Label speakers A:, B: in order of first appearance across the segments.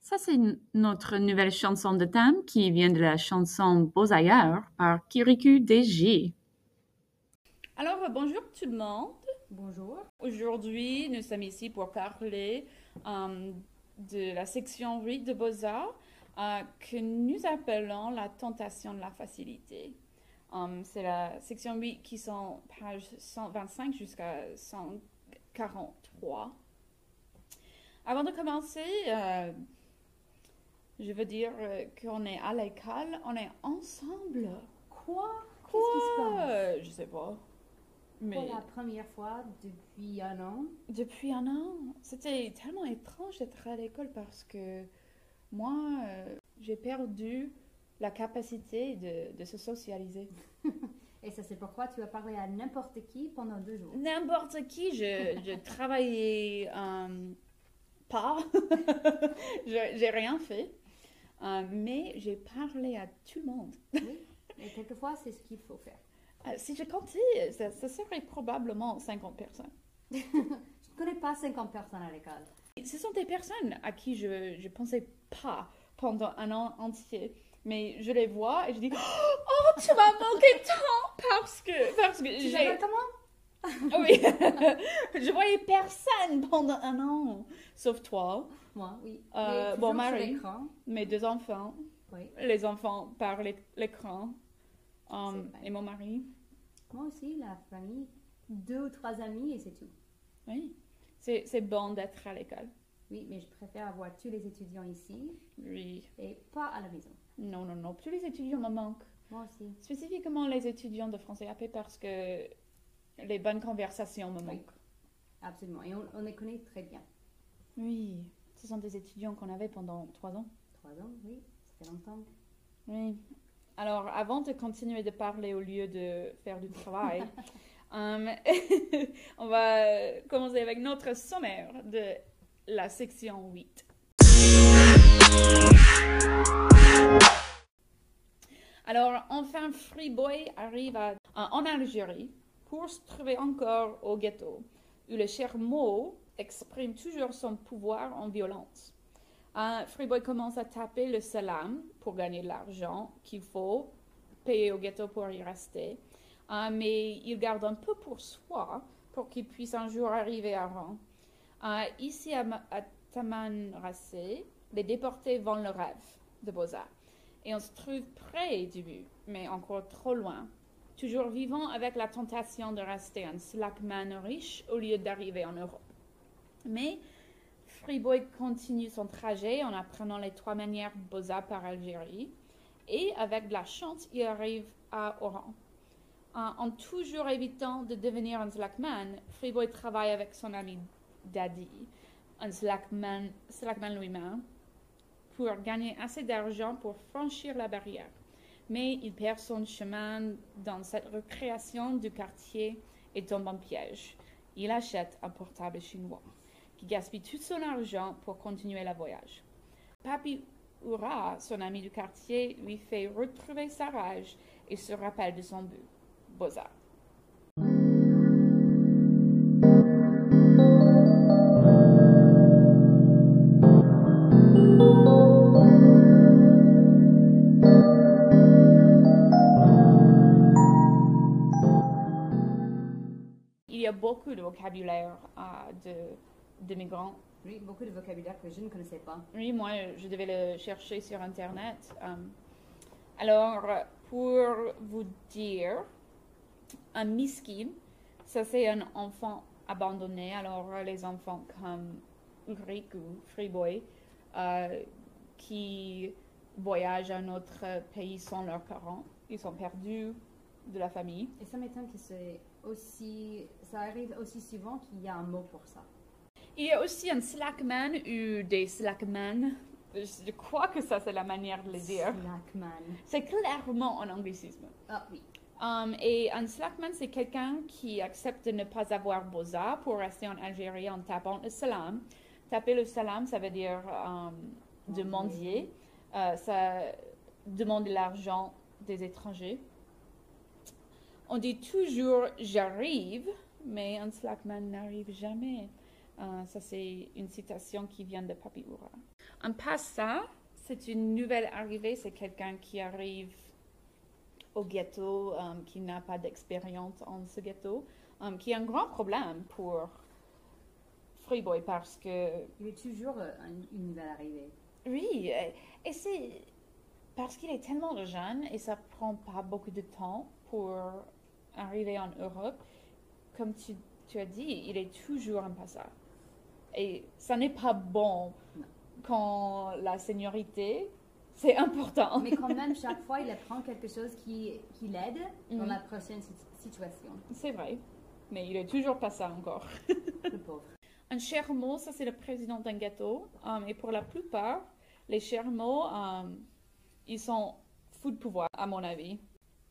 A: Ça, c'est notre nouvelle chanson de thème qui vient de la chanson Beaux ailleurs par Kirikou DJ. Alors, bonjour tout le monde.
B: Bonjour.
A: Aujourd'hui, nous sommes ici pour parler euh, de la section 8 de Beaux-Arts euh, que nous appelons la tentation de la facilité. Euh, c'est la section 8 qui sont pages 125 jusqu'à 143. Avant de commencer, euh, je veux dire euh, qu'on est à l'école, on est ensemble.
B: Quoi?
A: Quoi
B: Qu'est-ce qui se passe?
A: Je sais pas. Mais
B: Pour la première fois depuis un an.
A: depuis un an, c'était tellement étrange d'être à l'école parce que moi, euh, j'ai perdu la capacité de, de se socialiser.
B: Et ça, c'est pourquoi tu as parlé à n'importe qui pendant deux jours.
A: N'importe qui, je, je travaillais euh, pas, j'ai rien fait, Euh, mais j'ai parlé à tout le monde.
B: Oui. Et quelquefois, c'est ce qu'il faut faire.
A: Euh, si je comptais, ça, ça serait probablement 50 personnes.
B: Je ne connais pas 50 personnes à l'école.
A: Ce sont des personnes à qui je ne pensais pas pendant un an entier. Mais je les vois et je dis Oh, tu m'as manqué tant parce que, parce que
B: Tu
A: j'ai.
B: comment
A: Oui, je voyais personne pendant un an, sauf toi,
B: Moi, oui.
A: Euh, bon, Marie. mes deux enfants,
B: Oui.
A: les enfants par l'é- l'écran um,
B: vrai.
A: et mon mari.
B: Moi aussi, la famille, deux ou trois amis et c'est tout.
A: Oui, c'est c'est bon d'être à l'école.
B: Oui, mais je préfère avoir tous les étudiants ici
A: Oui,
B: et pas à la maison.
A: Non, non, non. Tous les étudiants me manquent.
B: Moi aussi.
A: Spécifiquement les étudiants de français AP parce que les bonnes conversations me
B: Oui.
A: manquent.
B: Absolument. Et on, on les connaît très bien.
A: Oui, ce sont des étudiants qu'on avait pendant trois ans.
B: Trois ans, oui. Ça fait longtemps.
A: Oui. Alors, avant de continuer de parler au lieu de faire du travail, euh, on va commencer avec notre sommaire de la section 8. Alors, enfin, Freeboy arrive à- en Algérie pour se trouver encore au ghetto, où le cher Mo exprime toujours son pouvoir en violence. Euh, Freeboy commence à taper le salam pour gagner de l'argent qu'il faut payer au ghetto pour y rester. Euh, mais il garde un peu pour soi pour qu'il puisse un jour arriver à Rang. Euh, ici à, à Tamanrasset, les déportés vendent le rêve de Beaux-Arts. Et on se trouve près du but, mais encore trop loin. Toujours vivant avec la tentation de rester un slackman riche au lieu d'arriver en Europe. Mais Freeboy continue son trajet en apprenant les trois manières Beaux-Arts par Algérie. Et avec de la chance, il arrive à Oran. En, toujours évitant de devenir un slackman, Freeboy travaille avec son ami Daddy, un slackman, slackman lui-même, pour gagner assez d'argent pour franchir la barrière. Mais il perd son chemin dans cette recréation du quartier et tombe en piège. Il achète un portable chinois qui gaspille tout son argent pour continuer le voyage. Papi Oura, son ami du quartier, lui fait retrouver sa rage et se rappelle de son but. Beaux-Arts. Beaucoup de vocabulaire euh, de, de migrants
B: Oui, beaucoup de vocabulaire que je ne connaissais pas.
A: Oui, moi, je devais le chercher sur Internet. Euh, alors, pour vous dire, un miskin, ça c'est un enfant abandonné. Alors, les enfants comme Ulrich ou Freeboy euh, qui voyagent à un autre pays sans leurs parents, ils sont perdus de la famille.
B: Et ça m'étonne que c'est aussi, ça arrive aussi souvent qu'il y a un mot pour ça.
A: Il y a aussi un slackman ou des slackman. Je crois que ça, c'est la manière de le dire.
B: Slackman.
A: C'est clairement un anglicisme.
B: Ah oui.
A: Um, et un slackman, c'est quelqu'un qui accepte de ne pas avoir beaux-arts pour rester en Algérie en tapant le salam. Taper le salam, ça veut dire um, de mendier. Euh, ça demande de l'argent des étrangers. On dit toujours j'arrive, mais un slackman n'arrive jamais. Euh, ça, c'est une citation qui vient de Papi Oura. Un passa, c'est une nouvelle arrivée, c'est quelqu'un qui arrive au ghetto, euh, qui n'a pas d'expérience en ce ghetto, euh, qui a un grand problème pour Freeboy parce que
B: Il est toujours un- une nouvelle arrivée.
A: oui, et c'est parce qu'il est tellement jeune et ça prend pas beaucoup de temps pour arriver en Europe. Comme tu, tu as dit, il est toujours un passage. Et ça n'est pas bon quand la seniorité, c'est important.
B: Mais quand même, chaque fois, il apprend quelque chose qui, qui l'aide dans
A: Mhm.
B: la prochaine sit- situation.
A: C'est vrai, mais il est toujours pas ça encore.
B: Le pauvre.
A: Un chermot, ça c'est le président d'un ghetto. Um, et pour la plupart, les chermots, um, ils sont fous de pouvoir, à mon avis.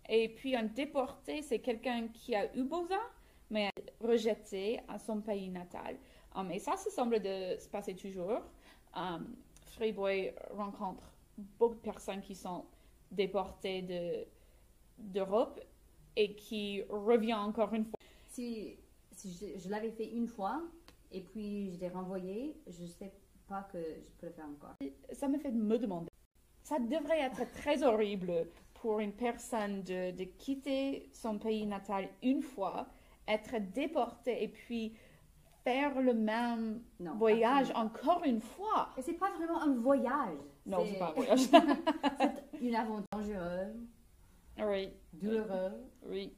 A: Et puis un déporté, c'est quelqu'un qui a eu Boza, mais rejeté à son pays natal. Um, et ça, ça semble de se passer toujours. Um, Freeboy rencontre beaucoup de personnes qui sont déportées de, d'Europe et qui revient encore une fois.
B: Si, si je, je l'avais fait une fois et puis je l'ai renvoyé, je sais pas que je peux le faire encore.
A: ça me fait me demander. Ça devrait être très horrible pour une personne de, de quitter son pays natal une fois, être déporté et puis faire le même
B: Non.
A: voyage
B: absolument.
A: encore une fois.
B: Et c'est pas vraiment un voyage.
A: Non, c'est pas un voyage.
B: c'est une aventure dangereuse,
A: oui,
B: douloureuse.
A: oui.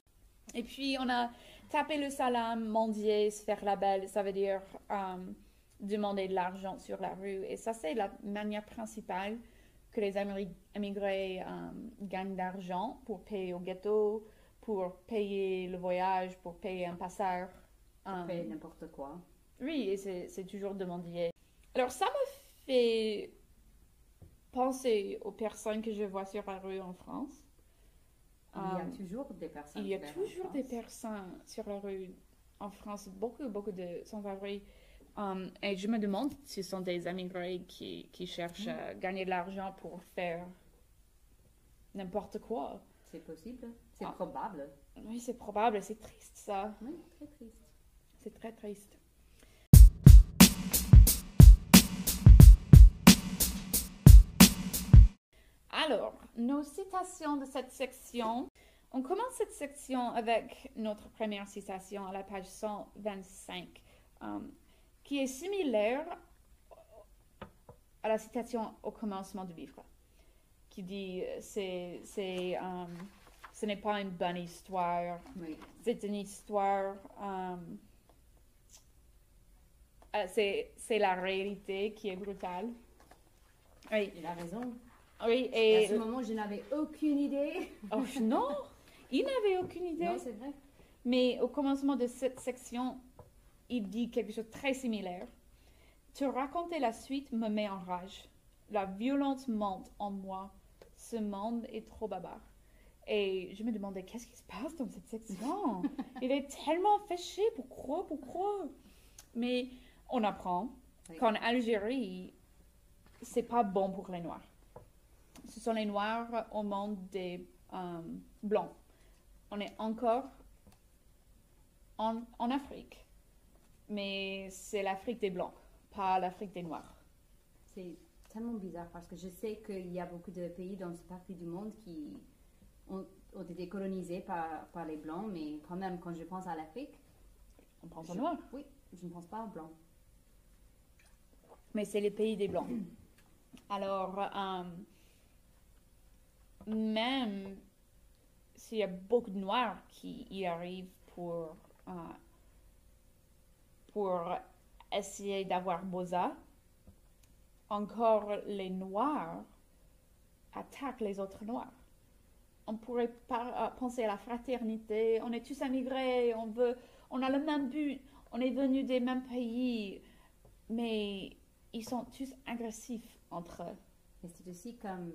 A: Et puis on a tapé le salam, mendier, se faire la belle, ça veut dire euh, demander de l'argent sur la rue. Et ça, c'est la manière principale que les immigrés euh, gagnent d'argent pour payer au ghetto, pour payer le voyage, pour payer un passage. Euh,
B: Fait n'importe quoi.
A: oui, et c'est toujours demandé. Alors, ça me fait penser aux personnes que je vois sur la rue en France.
B: Il y a
A: Euh,
B: toujours des personnes.
A: il y a toujours des personnes sur la rue en France, beaucoup, beaucoup de sans-abri. Um, et je me demande si ce sont des immigrés qui, qui cherchent à gagner de l'argent pour faire n'importe quoi.
B: C'est possible. C'est
A: Ah.
B: probable.
A: Oui, c'est probable, c'est triste ça.
B: Oui, très triste.
A: C'est très triste. Alors, nos citations de cette section. On commence cette section avec notre première citation à la page 125, euh, qui est similaire à la citation au commencement du livre, qui dit euh, c'est, c'est, euh, ce n'est pas une bonne histoire,
B: Oui.
A: c'est une histoire. euh, c'est, c'est la réalité qui est brutale. Oui,
B: Il a raison.
A: oui
B: À ce moment, je n'avais aucune idée.
A: Oh, non, il n'avait aucune idée.
B: Non, c'est vrai.
A: Mais au commencement de cette section, il dit quelque chose de très similaire. Te raconter la suite me met en rage. La violence monte en moi. Ce monde est trop bavard. Et je me demandais, qu'est-ce qui se passe dans cette section? Il est tellement fâché. Pourquoi Pourquoi Mais on apprend
B: Oui.
A: qu'en Algérie, c'est pas bon pour les Noirs. Ce sont les Noirs au monde des euh, Blancs. On est encore en, en Afrique, mais c'est l'Afrique des Blancs, pas l'Afrique des Noirs.
B: C'est tellement bizarre parce que je sais qu'il y a beaucoup de pays dans cette partie du monde qui ont, ont été colonisés par, par les Blancs, mais quand même, quand je pense à l'Afrique,
A: On pense aux Noirs,
B: Oui, je ne pense pas aux Blancs.
A: mais c'est les pays des Blancs. Alors, euh, même s'il y a beaucoup de Noirs qui y arrivent pour, euh, pour essayer d'avoir Boza, encore les Noirs attaquent les autres Noirs. On pourrait euh, penser à la fraternité, on est tous immigrés, on veut, on a le même but, on est venus des mêmes pays, mais ils sont tous agressifs entre eux.
B: Et c'est aussi comme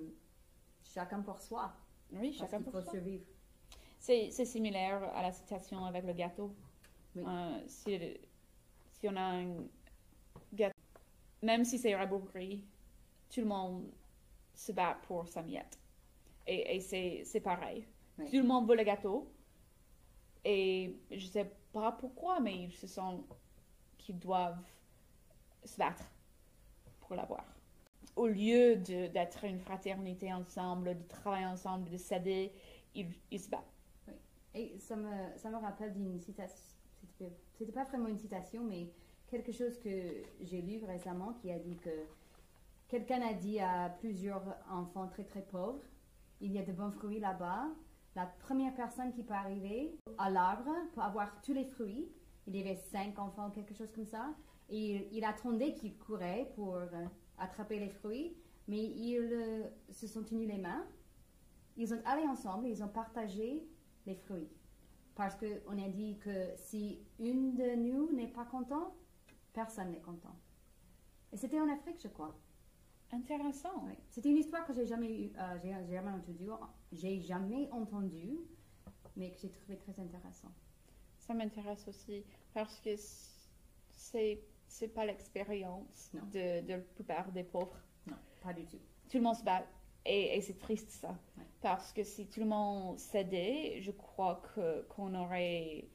B: chacun pour soi.
A: Oui, chacun pour
B: faut
A: soi.
B: survivre.
A: C'est similaire à la citation avec le gâteau.
B: Oui.
A: Euh, si, si on a un gâteau, même si c'est rabougri, tout le monde se bat pour sa miette. Et, et c'est c'est pareil.
B: Oui.
A: Tout le monde veut le gâteau, Et je sais pas pourquoi, mais ils se sentent qu'ils doivent se battre pour l'avoir. Au lieu d'être une fraternité ensemble, de travailler ensemble, de s'aider, ils, ils se battent.
B: Et ça me, ça me rappelle d'une citation, c'était pas vraiment une citation, mais quelque chose que j'ai lu récemment qui a dit que quelqu'un a dit à plusieurs enfants très très pauvres, il y a de bons fruits là-bas. La première personne qui peut arriver à l'arbre pour avoir tous les fruits, il y avait cinq enfants, quelque chose comme ça, et il, il attendait qu'ils couraient pour euh, attraper les fruits, mais ils euh, se sont tenus les mains, ils sont allés ensemble, ils ont partagé les fruits. Parce qu'on a dit que si une de nous n'est pas content, personne n'est content. Et c'était en Afrique, je crois.
A: Intéressant.
B: Oui. C'était une histoire que j'ai jamais eu, euh, j'ai j'ai jamais entendu, j'ai jamais entendu, mais que j'ai trouvé très intéressant.
A: Ça m'intéresse aussi parce que c'est c'est pas l'expérience de, de la plupart des pauvres.
B: Non, pas du tout.
A: Tout le monde se bat et, et c'est triste ça.
B: Ouais.
A: Parce que si tout le monde cédait, je crois que qu'on aurait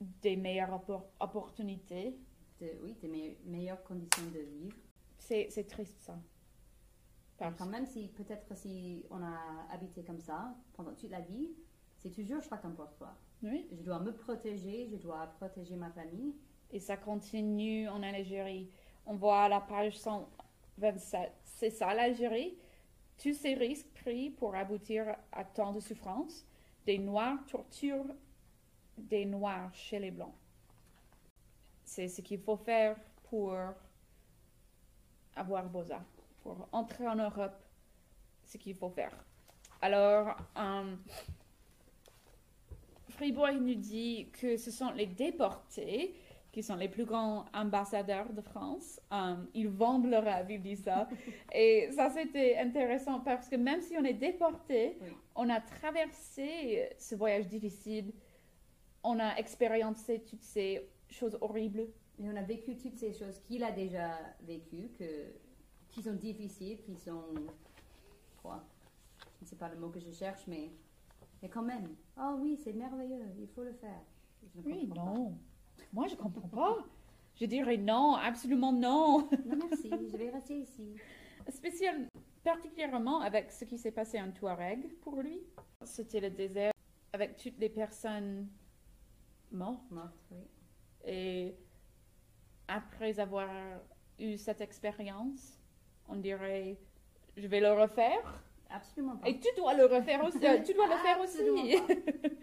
A: des meilleures oppor- opportunités.
B: De- oui, des me- meilleures conditions de vivre.
A: C'est c'est triste ça. Parce-
B: Quand même, si peut-être si on a habité comme ça pendant toute la vie, c'est toujours chacun pour soi.
A: Oui.
B: Je dois me protéger, je dois protéger ma famille.
A: Et ça continue en Algérie. On voit à la page 127. C'est ça l'Algérie. Tous ces risques pris pour aboutir à tant de souffrances. Des Noirs torturent des Noirs chez les Blancs. C'est ce qu'il faut faire pour avoir Bosa. Pour entrer en Europe, ce qu'il faut faire. Alors, Fribourg nous dit que ce sont les déportés qui sont les plus grands ambassadeurs de France. Euh, ils vendent leur ils disent ça. Et ça, c'était intéressant parce que même si on est déporté,
B: Oui.
A: on a traversé ce voyage difficile. On a expériencé toutes ces choses horribles.
B: Et on a vécu toutes ces choses qu'il a déjà vécues, que, qui sont difficiles, qui sont. Quoi Je ne sais pas le mot que je cherche, mais. Mais quand même. Oh oui, c'est merveilleux, il faut le faire.
A: Oui, non. Moi, je comprends pas. Je dirais non, absolument non.
B: merci, je vais rester ici.
A: Spécial, particulièrement avec ce qui s'est passé en Touareg pour lui. C'était le désert avec toutes les personnes mortes.
B: Morte, oui.
A: Et après avoir eu cette expérience, on dirait, je vais le refaire.
B: Absolument pas.
A: Et tu dois le refaire aussi. euh, tu dois le faire aussi.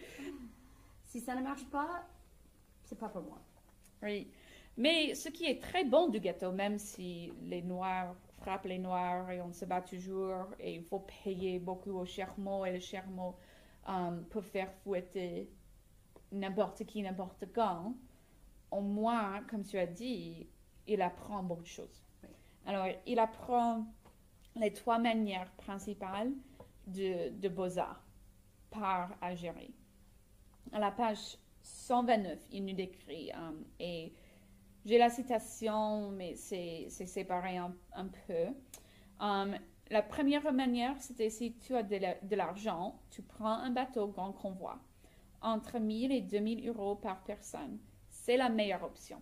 B: Si ça ne marche pas, c'est pas pour moi.
A: oui. Mais ce qui est très bon du gâteau, même si les Noirs frappent les Noirs et on se bat toujours et il faut payer beaucoup au chermot et le chermot euh, peut faire fouetter n'importe qui, n'importe quand, au moins, comme tu as dit, il apprend beaucoup de choses.
B: Oui.
A: Alors, il apprend les trois manières principales de, de Beaux-Arts par Algérie. À la page 129, il nous décrit, euh, et j'ai la citation, mais c'est c'est séparé un, un peu. Euh, la première manière, c'était si tu as de la- l'argent, tu prends un bateau grand convoi, entre 1000 et 2000 euros par personne. C'est la meilleure option.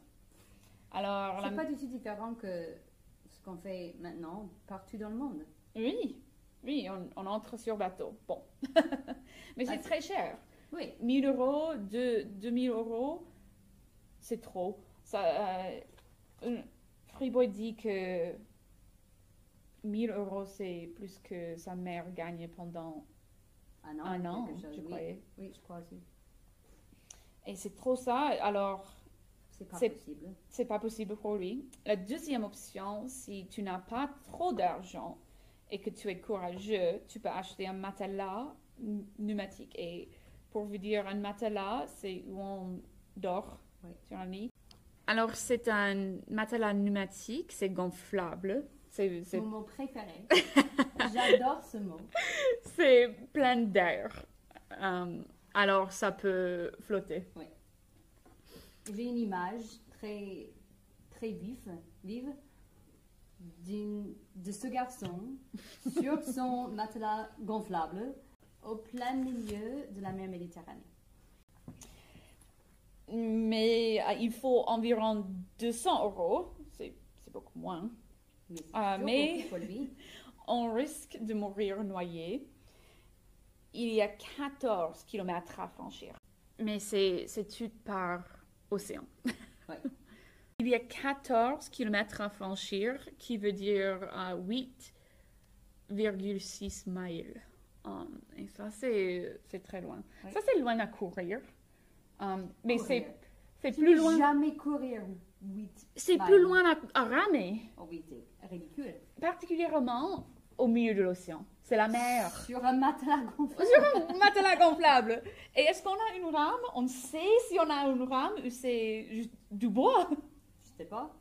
A: Alors, la-
B: C'est pas du tout différent que ce qu'on fait maintenant partout dans le monde.
A: oui, oui, on, on entre sur bateau. Bon. mais c'est
B: Ah,
A: très cher.
B: Oui,
A: 1000 euros, de 2000 euros, c'est trop. Ça, euh, Fribourg dit que 1000 euros, c'est plus que sa mère gagne pendant
B: un an.
A: un an,
B: quelque chose,
A: je
B: oui.
A: croyais.
B: Oui, je crois aussi.
A: Et c'est trop ça, alors
B: C'est pas possible.
A: c'est pas possible pour lui. La deuxième option, si tu n'as pas trop d'argent et que tu es courageux, tu peux acheter un matelas pneumatique. Et pour vous dire, un matelas, c'est où on dort
B: Oui.
A: sur un lit. Alors, c'est un matelas pneumatique, c'est gonflable. C'est
B: Mon mot préféré. J'adore ce mot.
A: c'est plein d'air. Euh, alors, ça peut flotter.
B: J'ai une image très, très vive, de ce garçon sur son matelas gonflable au plein milieu de la mer Méditerranée.
A: Mais euh, il faut environ 200 euros, c'est beaucoup moins.
B: Mais,
A: Ah,
B: toujours
A: mais-
B: beaucoup pour lui.
A: On risque de mourir noyé. Il y a 14 kilomètres à franchir. Mais c'est tout par océan.
B: Ouais.
A: Il y a 14 kilomètres à franchir, qui veut dire euh, 8,6 miles. Um, et ça, c'est c'est très loin. Ça, c'est loin à courir. Um, mais c'est plus loin.
B: jamais courir 8
A: C'est plus loin à, à ramer,
B: Oh oui, c'est ridicule.
A: particulièrement au milieu de l'océan. C'est la mer.
B: Sur un matelas gonflable.
A: Sur un matelas gonflable. Et est-ce qu'on a une rame? On sait si on a une rame ou c'est juste du bois.
B: Je sais pas.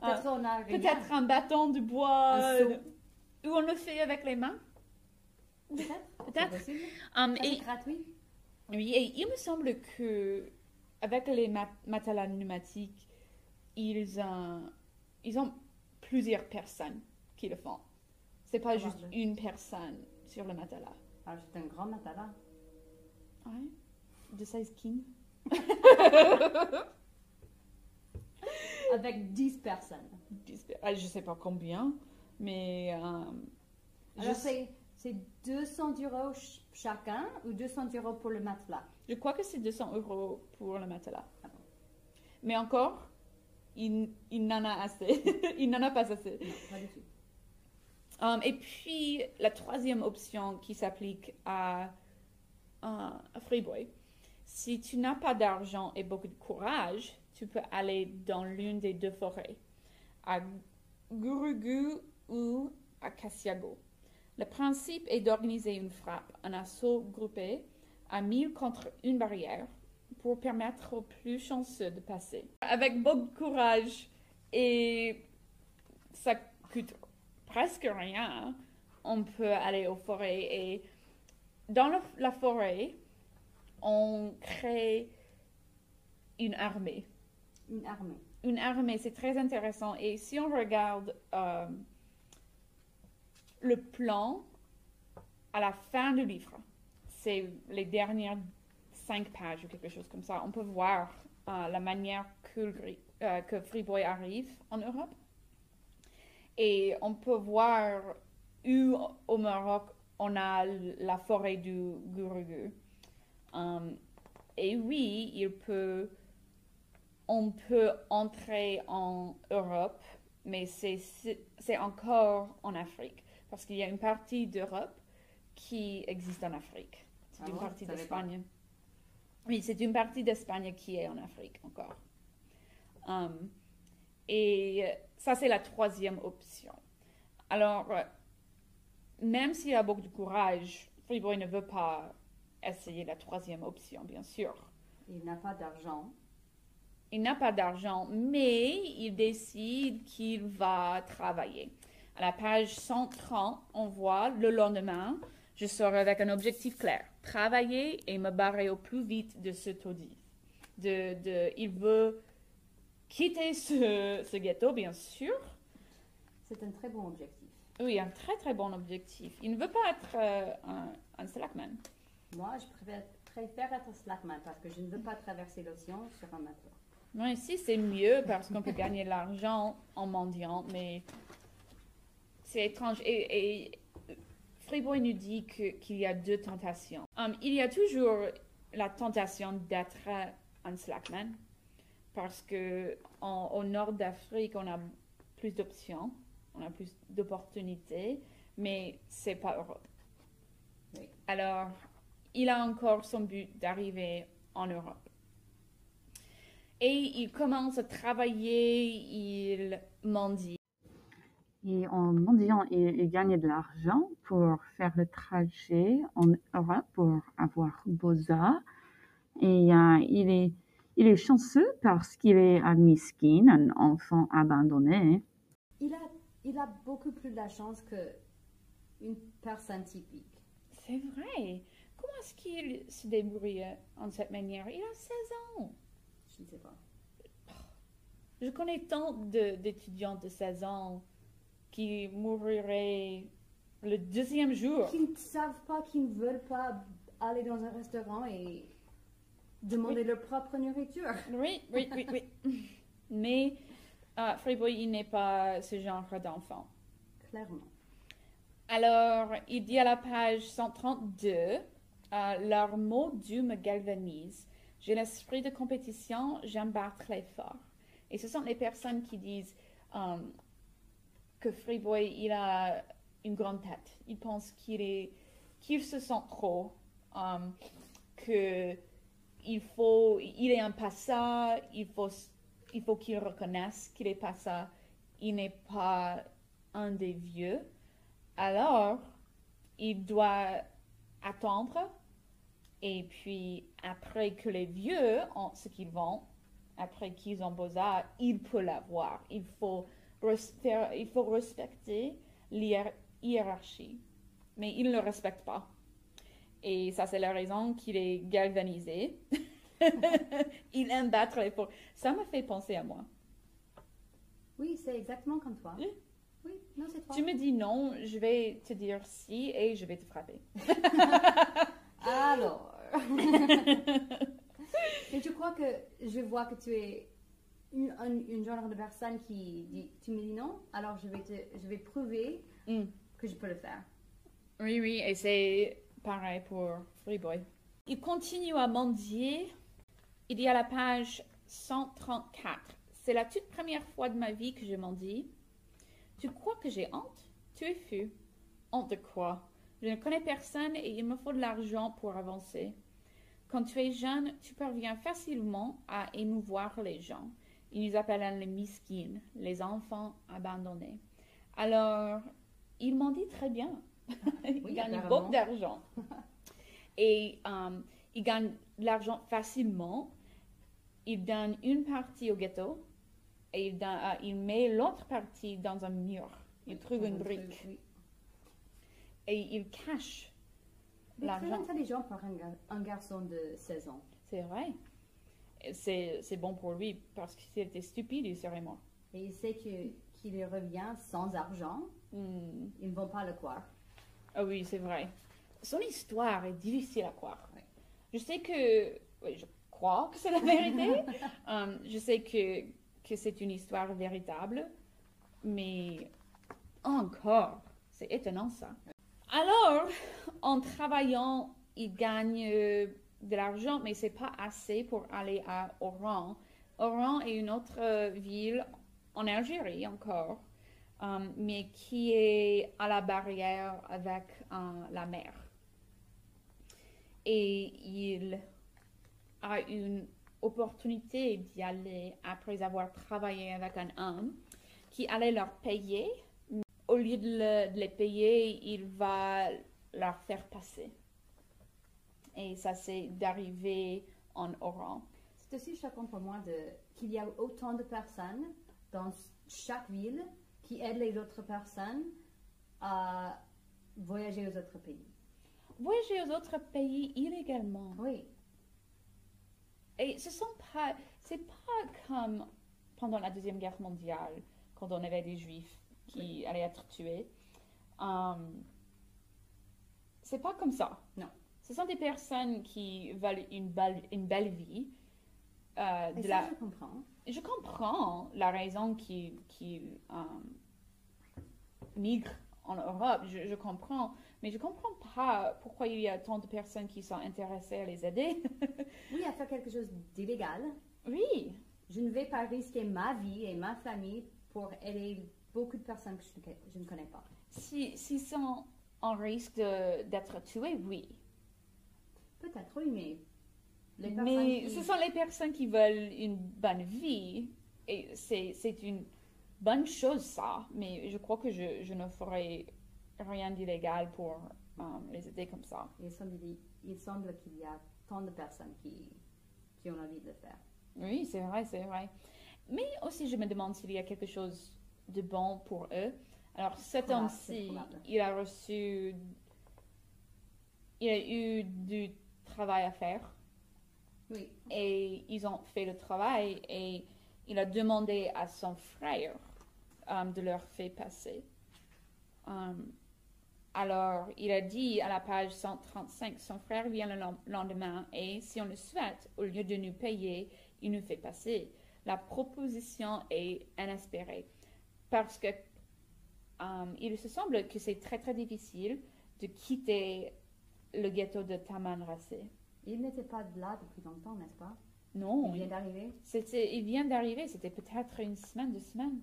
B: Peut-être on a.
A: Peut-être un bâton de bois.
B: Un.
A: Ou on le fait avec les mains.
B: Peut-être.
A: Peut-être. Um, et,
B: gratuit.
A: oui, et il me semble que avec les mat- matelas pneumatiques, ils ont, ils ont plusieurs personnes qui le font. C'est pas juste une personne sur le matelas.
B: Alors, c'est un grand matelas.
A: Ouais. De 16 king.
B: Avec 10 personnes.
A: Ah, Je sais pas combien, mais euh, je,
B: Alors, c'est c'est 200 euros ch- chacun ou 200 euros pour le matelas?
A: je crois que c'est 200 euros pour le matelas.
B: Ah bon.
A: Mais encore, il, il n'en a assez. il n'en a pas assez.
B: Non, pas du tout.
A: Um, et puis, la troisième option qui s'applique à, à, à Freeboy, si tu n'as pas d'argent et beaucoup de courage, tu peux aller dans l'une des deux forêts, à Gurugu ou à Kassiago. Le principe est d'organiser une frappe, un assaut groupé à 1000 contre une barrière pour permettre aux plus chanceux de passer. Avec beaucoup de courage et ça coûte presque rien, on peut aller aux forêts et dans le- la forêt, on crée une armée.
B: Une armée.
A: Une armée, c'est très intéressant. Et si on regarde euh, le plan à la fin du livre, c'est les dernières cinq pages ou quelque chose comme ça, on peut voir euh, la manière que, Gri- euh, Freeboy arrive en Europe. Et on peut voir où au Maroc on a la forêt du Gurugu. Um, et oui, on peut entrer en Europe, mais c'est encore en Afrique. Parce qu'il y a une partie d'Europe qui existe en Afrique. C'est
B: Ah
A: une partie d'Espagne. Oui, c'est une partie d'Espagne qui est en Afrique encore. Um, et ça, c'est la troisième option. Alors, euh, même s'il a beaucoup de courage, Freeboy ne veut pas essayer la troisième option, bien sûr.
B: Il n'a pas d'argent.
A: Il n'a pas d'argent, mais il décide qu'il va travailler. À la page 130, on voit le lendemain, je sors avec un objectif clair travailler et me barrer au plus vite de ce taudis. De, de, il veut quitter ce, ce ghetto, bien sûr.
B: C'est un très bon objectif.
A: Oui, un très très bon objectif. Il ne veut pas être euh, un, un slackman.
B: Moi, je préfère, préfère être slackman parce que je ne veux pas traverser l'océan sur un matelas.
A: Non, ici c'est mieux parce qu'on peut gagner de l'argent en mendiant, mais c'est étrange. Et, et Freeboy nous dit qu'il y a deux tentations. Um, il y a toujours la tentation d'être un slackman parce que en- au nord d'Afrique, on a plus d'options, on a plus d'opportunités, mais c'est pas Europe.
B: Oui.
A: Alors, il a encore son but d'arriver en Europe. Et il commence à travailler, il mendie.
C: Et en mendiant, il, il gagne de l'argent pour faire le trajet en Europe pour avoir Boza. Et euh, il, est, il est chanceux parce qu'il est un miskin, un enfant abandonné.
B: Il a, il a beaucoup plus de la chance que une personne typique.
A: C'est vrai. Comment est-ce qu'il se débrouille en cette manière? Il a 16 ans.
B: Je ne sais pas.
A: Je connais tant de- d'étudiants de 16 ans qui mourraient le deuxième jour.
B: Qui ne savent pas, qui ne veulent pas aller dans un restaurant et demander leur propre nourriture.
A: Oui, oui, oui, oui. Mais euh, Free il n'est pas ce genre d'enfant.
B: Clairement.
A: Alors, il dit à la page 132, euh, leur mot Dieu me galvanise. J'ai l'esprit de compétition, j'aime battre très fort. Et ce sont les personnes qui disent euh, que Freeboy, il a une grande tête. Il pense qu'il est, qu'il se sent trop, euh, que il faut, il est un il faut, il faut qu'il reconnaisse qu'il est pas ça. Il n'est pas un des vieux. Alors, il doit attendre. Et puis, après que les vieux ont ce qu'ils vont, après qu'ils ont beaux-arts, il peut l'avoir. Il faut, il faut respecter l'hiérarchie. Mais il ne le respecte pas. Et ça, c'est la raison qu'il est galvanisé. il aime battre les pauvres. Ça me fait penser à moi.
B: Oui, c'est exactement comme toi.
A: Oui.
B: Oui, non, c'est toi.
A: Tu me dis non, je vais te dire si et je vais te frapper.
B: Alors. Et tu crois que je vois que tu es une, un- une genre de personne qui dit tu me dis non, alors je vais te je vais prouver
A: Mm.
B: que je peux le faire.
A: Oui, oui, et c'est pareil pour Free Boy. Il continue à mendier. Il dit à la page 134. C'est la toute première fois de ma vie que je mendie. Tu crois que j'ai honte? Tu es fou. Honte de quoi? Je ne connais personne et il me faut de l'argent pour avancer. Quand tu es jeune, tu parviens facilement à émouvoir les gens. Ils nous appellent les miskines, les enfants abandonnés. Alors, il m'en dit très bien. il
B: Oui,
A: gagne
B: apparemment.
A: beaucoup d'argent. Et euh, il gagne de l'argent facilement. Il donne une partie au ghetto et il, donne- euh, il met l'autre partie dans un mur. Il trouve une
B: Un
A: brique
B: oui.
A: et il cache
B: Il est très
A: l'argent.
B: intelligent pour un, gar- un garçon de 16 ans.
A: C'est vrai. C'est bon pour lui parce que s'il était stupide, il serait mort.
B: Et il sait qu'il revient sans argent,
A: Hmm.
B: ils ne vont pas le croire.
A: Ah oui, c'est vrai. Son histoire est difficile à croire. Je sais que, oui, je crois que c'est la vérité. Um, je sais que, que c'est une histoire véritable, mais encore, c'est étonnant ça. Alors, en travaillant, il gagne euh, de l'argent, mais c'est pas assez pour aller à Oran. Oran est une autre euh, ville en Algérie encore, um, mais qui est à la barrière avec euh, la mer. Et il a une opportunité d'y aller après avoir travaillé avec un homme qui allait leur payer. Au lieu de les payer, il va leur faire passer. Et ça, c'est d'arriver en Oran.
B: C'est aussi choquant pour moi qu'il y a autant de personnes dans chaque ville qui aident les autres personnes à voyager aux autres pays.
A: Voyager aux autres pays illégalement.
B: Oui,
A: Et ce sont pas, c'est pas comme pendant la Deuxième Guerre mondiale, quand on avait des Juifs qui allaient être tués. Um, c'est pas comme ça.
B: Non.
A: Ce sont des personnes qui veulent une belle, une belle vie. euh, de
B: ça
A: la...
B: je comprends.
A: Je comprends la raison qu'ils qu'ils, um, migrent en Europe. Je, je comprends. Mais je comprends pas pourquoi il y a tant de personnes qui sont intéressées à les aider.
B: Oui, à faire quelque chose d'illégal.
A: oui.
B: Je ne vais pas risquer ma vie et ma famille pour aider beaucoup de personnes que je ne, je ne connais pas.
A: Si, s'ils sont en risque d'être tués, oui.
B: Peut-être, oui, mais les
A: Mais
B: qui-
A: ce sont les personnes qui veulent une bonne vie. Et c'est, une bonne chose, ça. Mais je crois que je, je ne ferai rien d'illégal pour euh, les aider comme ça.
B: il semble, il semble qu'il y a tant de personnes qui, qui ont envie de le faire.
A: Oui, c'est vrai, c'est vrai. Mais aussi, je me demande s'il y a quelque chose de bon pour eux. Alors, cet homme-ci, il a reçu... Il a eu du travail à faire.
B: Oui,
A: et ils ont fait le travail et il a demandé à son frère euh, de leur faire passer. Euh, Alors, il a dit à la page 135, son frère vient le lend- lendemain et, si on le souhaite, au lieu de nous payer, il nous fait passer. La proposition est inespérée parce que euh, il se semble que c'est très très difficile de quitter le ghetto de Tamanrasé.
B: Il n'était pas là depuis longtemps, n'est-ce pas?
A: Non,
B: Il vient d'arriver?
A: c'était, il vient d'arriver, c'était peut-être une semaine, deux semaines,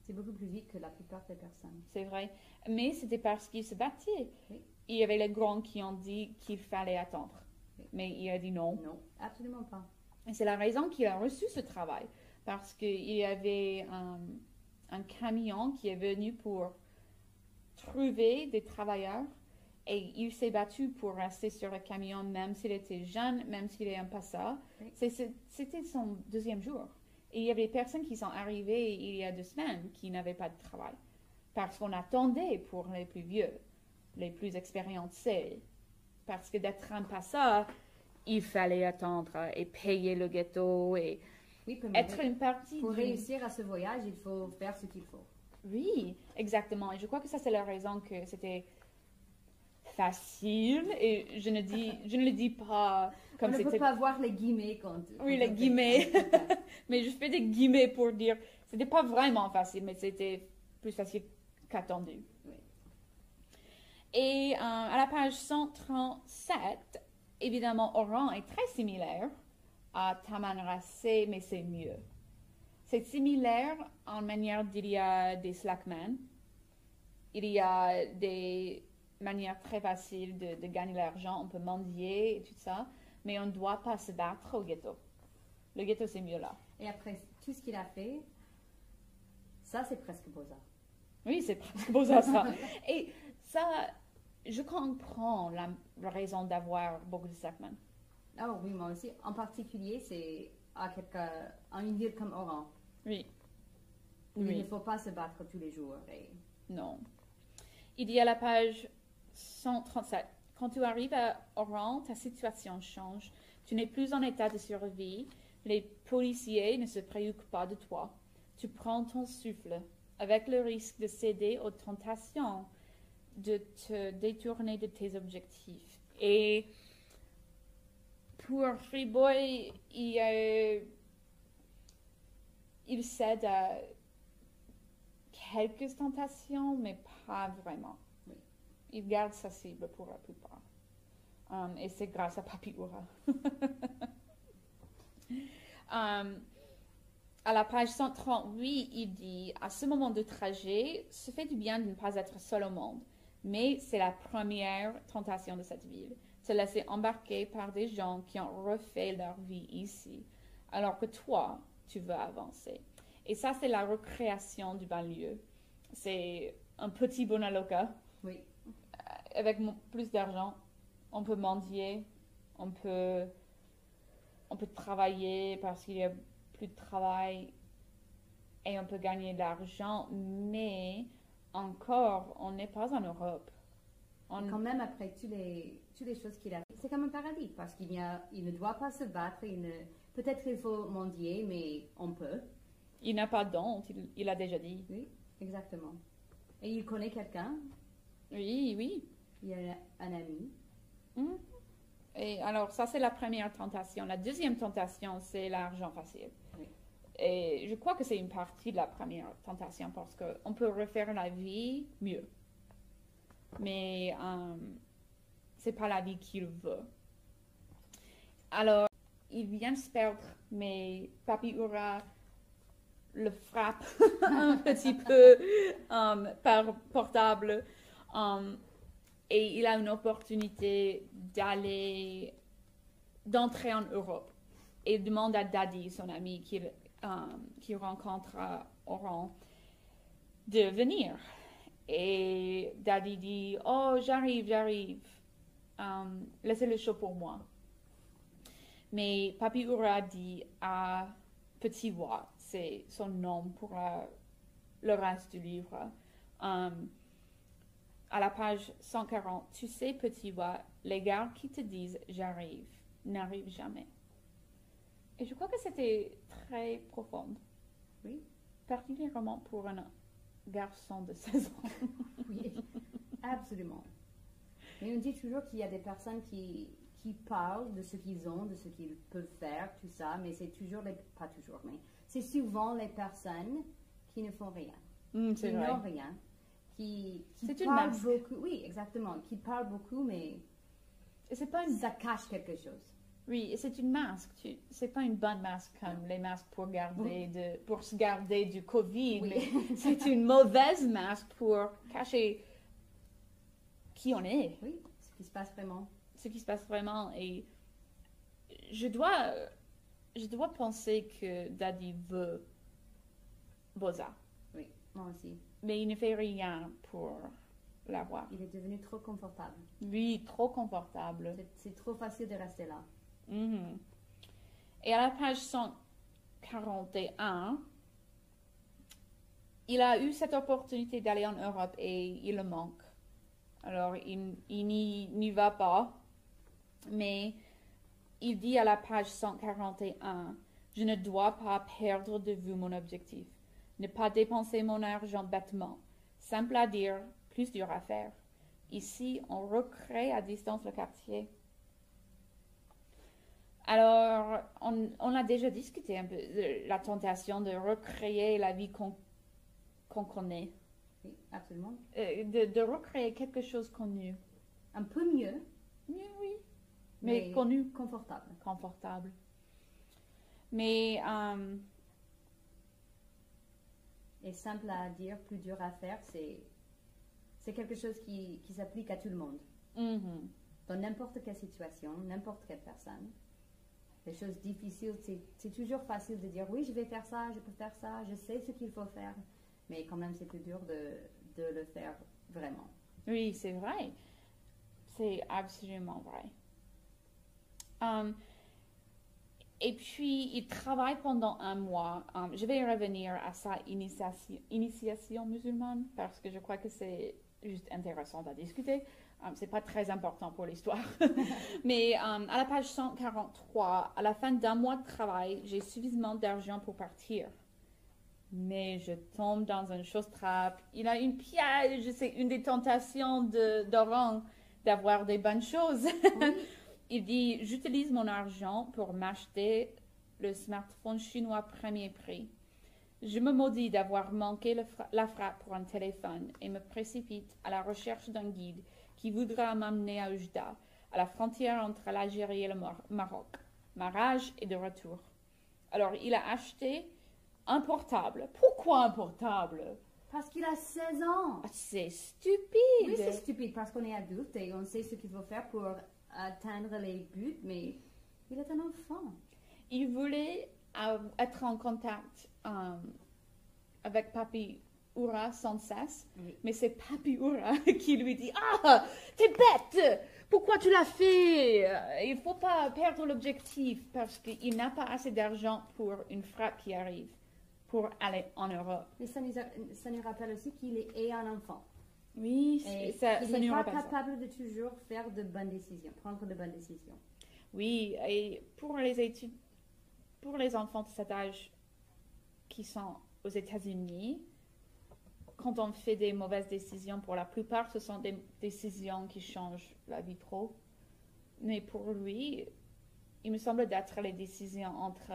B: C'est beaucoup plus vite que la plupart des personnes.
A: c'est vrai. Mais c'était parce qu'il se battait.
B: Oui.
A: Il y avait les grands qui ont dit qu'il fallait attendre.
B: Oui.
A: Mais il a dit non.
B: Non, absolument pas.
A: Et c'est la raison qu'il a reçu ce travail. Parce qu'il y avait un, un camion qui est venu pour trouver des travailleurs. Et il s'est battu pour rester sur le camion, même s'il était jeune, même s'il est un c'est- C'était son deuxième jour. Et il y avait des personnes qui sont arrivées il y a deux semaines qui n'avaient pas de travail. Parce qu'on attendait pour les plus vieux, les plus expérimentés. Parce que d'être un passeur, il fallait attendre et payer le ghetto et
B: Oui,
A: être une partie
B: pour
A: du-
B: réussir à ce voyage, il faut faire ce qu'il faut.
A: Oui, exactement. Et je crois que ça, c'est la raison que c'était facile. Et je ne, dis, je ne le dis pas comme
B: On ne peut
A: c'était.
B: pas voir les guillemets quand.
A: Oui, les guillemets. Mais je fais des guillemets pour dire c'était pas vraiment facile, mais c'était plus facile qu'attendu.
B: Oui.
A: Et euh, à la page 137, évidemment, Oran est très similaire à Tamanrasé, mais c'est mieux. C'est similaire en manière d'il y a des slackmen, il y a des manières très faciles de, de gagner l'argent, on peut mendier et tout ça, mais on ne doit pas se battre au ghetto. Le ghetto, c'est mieux là.
B: Et après tout ce qu'il a fait, ça c'est presque Beaux-Arts.
A: Oui, c'est presque beau ça. Et ça, je comprends la, la raison d'avoir beaucoup de slackmen.
B: Ah oui, moi aussi. En particulier, c'est à, quelqu'un, à une ville comme Oran.
A: Oui.
B: où Il
A: Oui.
B: ne faut pas se battre tous les jours. Et...
A: Non. Il y a la page 137. Quand tu arrives à Oran, ta situation change. Tu n'es plus en état de survie. Les policiers ne se préoccupent pas de toi. Tu prends ton souffle avec le risque de céder aux tentations de te détourner de tes objectifs. Et pour Freeboy, il, euh, il cède à quelques tentations, mais pas vraiment. Il garde sa cible pour la plupart. Um, et c'est grâce à Papi Ura. Um, à la page 138, il dit À ce moment de trajet, se fait du bien de ne pas être seul au monde. Mais c'est la première tentation de cette ville, se laisser embarquer par des gens qui ont refait leur vie ici, alors que toi, tu veux avancer. Et ça, c'est la recréation du banlieue. C'est un petit Bonaloka
B: Oui,
A: avec plus d'argent. On peut mendier, on peut, on peut travailler parce qu'il y a plus de travail et on peut gagner de l'argent, mais encore, on n'est pas en Europe. On-
B: quand même après toutes les, toutes les choses qu'il a c'est comme un paradis parce qu'il il ne doit pas se battre. Peut-être il faut mendier, mais on peut.
A: il n'a pas d'honte, il, il a déjà dit.
B: Oui, exactement. Et il connaît quelqu'un,
A: Oui, oui.
B: Il a un ami.
A: Hmm? Et alors, ça, c'est la première tentation. La deuxième tentation, c'est l'argent facile.
B: Oui.
A: Et je crois que c'est une partie de la première tentation parce qu'on peut refaire la vie mieux. Mais euh, c'est pas la vie qu'il veut. Alors, il vient se perdre, mais Papi Ura le frappe un petit peu euh, par portable. euh, et il a une opportunité d'aller, d'entrer en Europe. Et il demande à Daddy, son ami qu'il euh, rencontre à Oran, de venir. Et Daddy dit, oh, j'arrive, j'arrive. Euh, laissez le show pour moi. Mais Papi Ura dit à Petit Wa, c'est son nom pour euh, le reste du livre. euh, à la page 140, tu sais, petit Wa, les gars qui te disent j'arrive n'arrivent jamais. Et je crois que c'était très profond.
B: Oui.
A: Particulièrement pour un garçon de 16 ans.
B: Oui. Absolument. Mais on dit toujours qu'il y a des personnes qui, qui parlent de ce qu'ils ont, de ce qu'ils peuvent faire, tout ça, mais c'est toujours les, pas toujours, mais c'est souvent les personnes qui ne font rien,
A: Mm,
B: qui
A: c'est vrai.
B: n'ont rien, qui, qui
A: C'est une
B: beaucoup, oui, exactement, qui parlent beaucoup, mais
A: c'est pas une
B: ça cache quelque chose.
A: Oui, et c'est une masque. Tu... C'est pas une bonne masque comme les masques pour garder de, pour se garder du Covid,
B: Oui.
A: mais c'est une mauvaise masque pour cacher qui on est,
B: Oui, ce qui se passe vraiment.
A: ce qui se passe vraiment. Et je dois, je dois penser que Daddy veut Boza,
B: Oui, moi aussi.
A: Mais il ne fait rien pour l'avoir.
B: Il est devenu trop confortable.
A: Lui, trop confortable.
B: C'est- trop facile de rester là.
A: Mhm. Et à la page 141, il a eu cette opportunité d'aller en Europe et il le manque. Alors, il, n'y va pas, mais il dit à la page 141, je ne dois pas perdre de vue mon objectif, ne pas dépenser mon argent bêtement. Simple à dire, plus dur à faire. Ici, on recrée à distance le quartier. Alors, on, on a déjà discuté un peu de la tentation de recréer la vie qu'on connaît,
B: Oui, absolument.
A: Euh, de, de recréer quelque chose connu.
B: Un peu mieux,
A: Oui, oui. Mais,
B: Mais-
A: connu,
B: confortable.
A: confortable. Mais, euh,
B: Et simple à dire, plus dur à faire, c'est c'est quelque chose qui, qui s'applique à tout le monde.
A: mhm.
B: Dans n'importe quelle situation, n'importe quelle personne. Les choses difficiles, c'est c'est toujours facile de dire oui, je vais faire ça, je peux faire ça, je sais ce qu'il faut faire. Mais quand même, c'est plus dur de, de le faire vraiment.
A: oui, c'est vrai. C'est absolument vrai. Euh, et puis, il travaille pendant un mois. Euh, je vais revenir à sa initiation, initiation musulmane parce que je crois que c'est juste intéressant à discuter. Euh, c'est pas très important pour l'histoire. Mais euh, à la page 143, à la fin d'un mois de travail, j'ai suffisamment d'argent pour partir. Mais je tombe dans une chose trappe. Il a une piège. C'est une des tentations de d'Oran d'avoir des bonnes choses. Il dit J'utilise mon argent pour m'acheter le smartphone chinois premier prix. Je me maudis d'avoir manqué fra- la frappe pour un téléphone et me précipite à la recherche d'un guide qui voudra m'amener à Oujda, à la frontière entre l'Algérie et le Mar- Maroc. Ma rage est de retour. Alors, il a acheté un portable. Pourquoi un portable?
B: Parce qu'il a 16 ans.
A: Ah, C'est stupide.
B: Oui, c'est stupide parce qu'on est adulte et on sait ce qu'il faut faire pour atteindre les buts, mais il est un enfant.
A: il voulait euh, être en contact euh, avec Papi Oura sans cesse,
B: Oui.
A: mais c'est Papi Oura qui lui dit Ah, t'es bête Pourquoi tu l'as fait? Il faut pas perdre l'objectif parce qu'il n'a pas assez d'argent pour une frappe qui arrive pour aller en Europe.
B: Mais ça nous, a- ça nous rappelle aussi qu'il est un enfant.
A: Oui,
B: Et
A: c'est- ça,
B: il
A: ça
B: n'est pas capable de toujours faire de bonnes décisions, prendre de bonnes décisions.
A: Oui, et pour les études, pour les enfants de cet âge qui sont aux États-Unis, quand on fait des mauvaises décisions, pour la plupart, ce sont des décisions qui changent la vie pro. Mais pour lui, il me semble d'être les décisions entre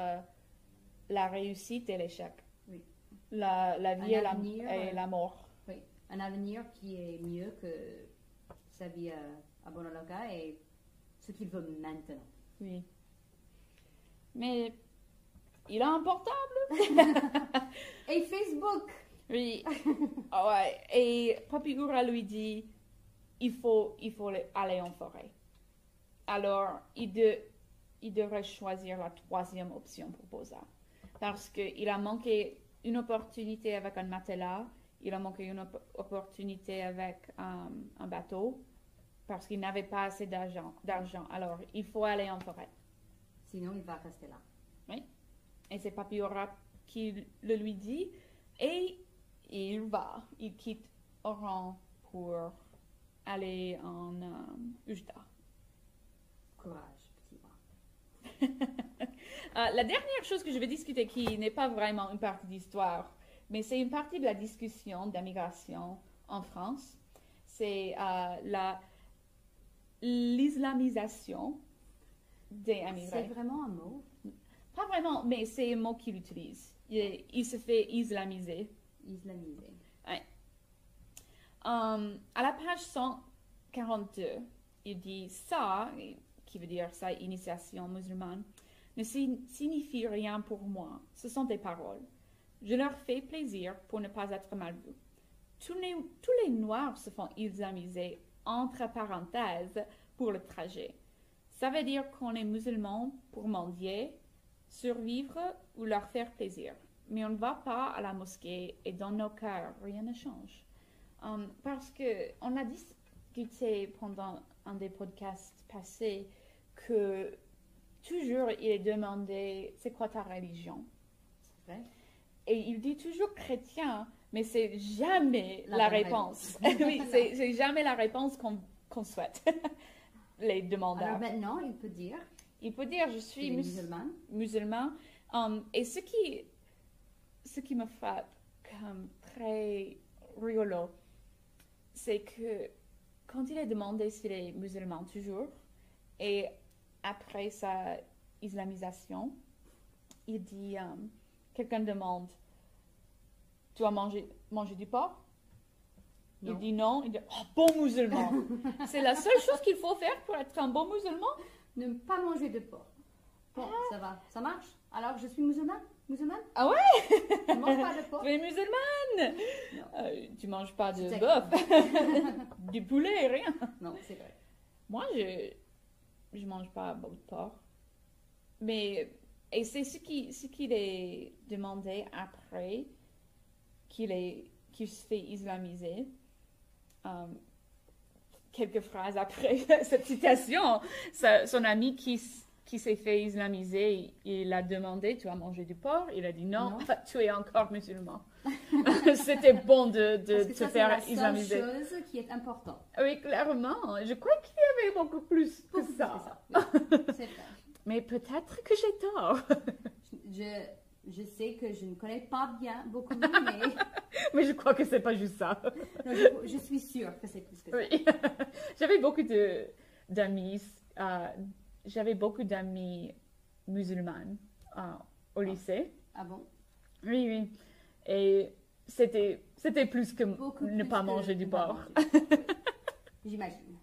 A: la réussite et l'échec.
B: Oui.
A: La, la vie et la, et
B: euh,
A: la mort.
B: Un avenir qui est mieux que sa vie à, à Bonaloga et ce qu'il veut maintenant.
A: Oui. Mais il a un portable.
B: Et Facebook
A: Oui. Ah ouais. Et Papi Oura lui dit il faut, il faut aller en forêt. Alors, il, de, il devrait choisir la troisième option pour Boza. Parce qu'il a manqué une opportunité avec un matelas, il a manqué une op- opportunité avec euh, un bateau, parce qu'il n'avait pas assez d'argent. Alors, il faut aller en forêt.
B: Sinon, il va rester là.
A: Et c'est Papi Oura qui le lui dit. Et il va. Il quitte Oran pour aller en euh, Ujda.
B: Courage, petit moi.
A: Euh, la dernière chose que je vais discuter, qui n'est pas vraiment une partie d'histoire, mais c'est une partie de la discussion d'immigration en France, c'est euh, la l'islamisation des
B: C'est
A: immigrés.
B: vraiment un mot?
A: Pas vraiment, mais c'est un mot qu'il utilise. Il, il se fait islamiser.
B: Islamisé.
A: Um, à la page 142, il dit ça, qui veut dire sa initiation musulmane, ne si- signifie rien pour moi. Ce sont des paroles. Je leur fais plaisir pour ne pas être mal vus. Tous les, Noirs se font islamiser entre parenthèses pour le trajet. Ça veut dire qu'on est musulman pour mendier, survivre ou leur faire plaisir. Mais on ne va pas à la mosquée et dans nos cœurs, rien ne change. Um, parce que on a discuté pendant un des podcasts passés que toujours il est demandé c'est quoi ta religion?
B: C'est vrai.
A: Et il dit toujours chrétien mais c'est jamais la, réponse
B: réponse.
A: oui c'est jamais la réponse qu'on souhaite les demandeurs
B: Alors maintenant, il peut dire
A: il peut dire je suis mus-
B: musulman.
A: musulman. Um, et ce qui, ce qui me frappe comme très rigolo, c'est que quand il est demandé s'il est musulman toujours, et après sa islamisation, il dit, um, quelqu'un demande, tu as mangé, mangé du porc? Il
B: Non.
A: dit non, il dit, oh, bon musulman. c'est la seule chose qu'il faut faire pour être un bon musulman?
B: Ne pas manger de porc. Bon, ça va. Ça marche Alors, je suis musulman Musulman
A: Ah ouais?
B: Je mange pas de porc?
A: Tu es musulmane?
B: Non.
A: Euh, Tu manges pas de bœuf, du poulet, rien.
B: Non, c'est vrai.
A: Moi, je je mange pas beaucoup de porc. Mais et c'est ce qui ce qu'il est demandé après qu'il est qu'il se fait islamiser. Euh, quelques phrases après cette citation, sa- son ami qui s'est fait islamiser, il a demandé, tu as mangé du porc? Il a dit non,
B: Non.
A: tu es encore musulman. C'était bon de, te
B: ça, c'est
A: faire
B: la seule
A: islamiser.
B: chose qui est importante.
A: Oui, clairement. Je crois qu'il y avait beaucoup plus que
B: C'est
A: ça.
B: ça. oui. C'est vrai.
A: Mais peut-être que j'ai tort.
B: Je, je sais que je ne connais pas bien beaucoup, mais
A: Mais je crois que c'est pas juste ça.
B: non, je, je suis sûre que c'est plus que ça.
A: Oui. J'avais beaucoup de d'amis. euh, J'avais beaucoup d'amis musulmanes euh, au lycée.
B: Ah bon?
A: Oui, oui. Et c'était c'était plus que
B: Beaucoup
A: ne
B: plus
A: pas manger du porc.
B: J'imagine.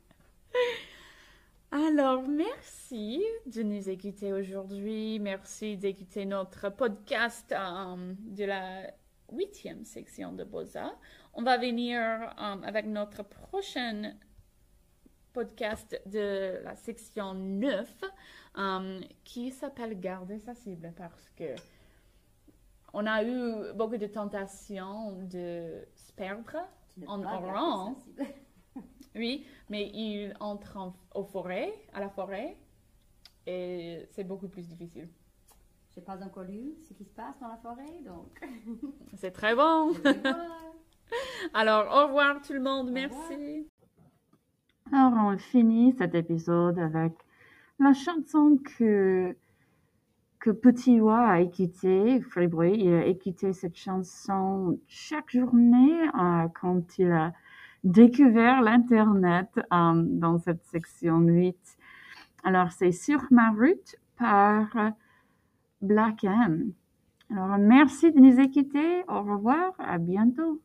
A: Alors, merci de nous écouter aujourd'hui. Merci d'écouter notre podcast euh, de la huitième section de Beaux-Arts. On va venir euh, avec notre prochain podcast de la section 9 euh, qui s'appelle Garder sa cible parce que on a eu beaucoup de tentations de se perdre. En
B: peux
A: Oui, mais il entre en, au forêt, à la forêt, et c'est beaucoup plus difficile.
B: J'ai pas encore lu ce qui se passe dans la forêt, donc.
A: C'est très bon.
B: je.
A: Alors, au revoir tout le monde, merci.
C: Alors, on finit cet épisode avec la chanson que, que Petit Oie a écoutée, Fribouille. Il a écouté cette chanson chaque journée euh, quand il a découvert l'Internet euh, dans cette section 8. Alors, c'est Sur ma route par Black M. Alors, merci de nous écouter. Au revoir. À bientôt.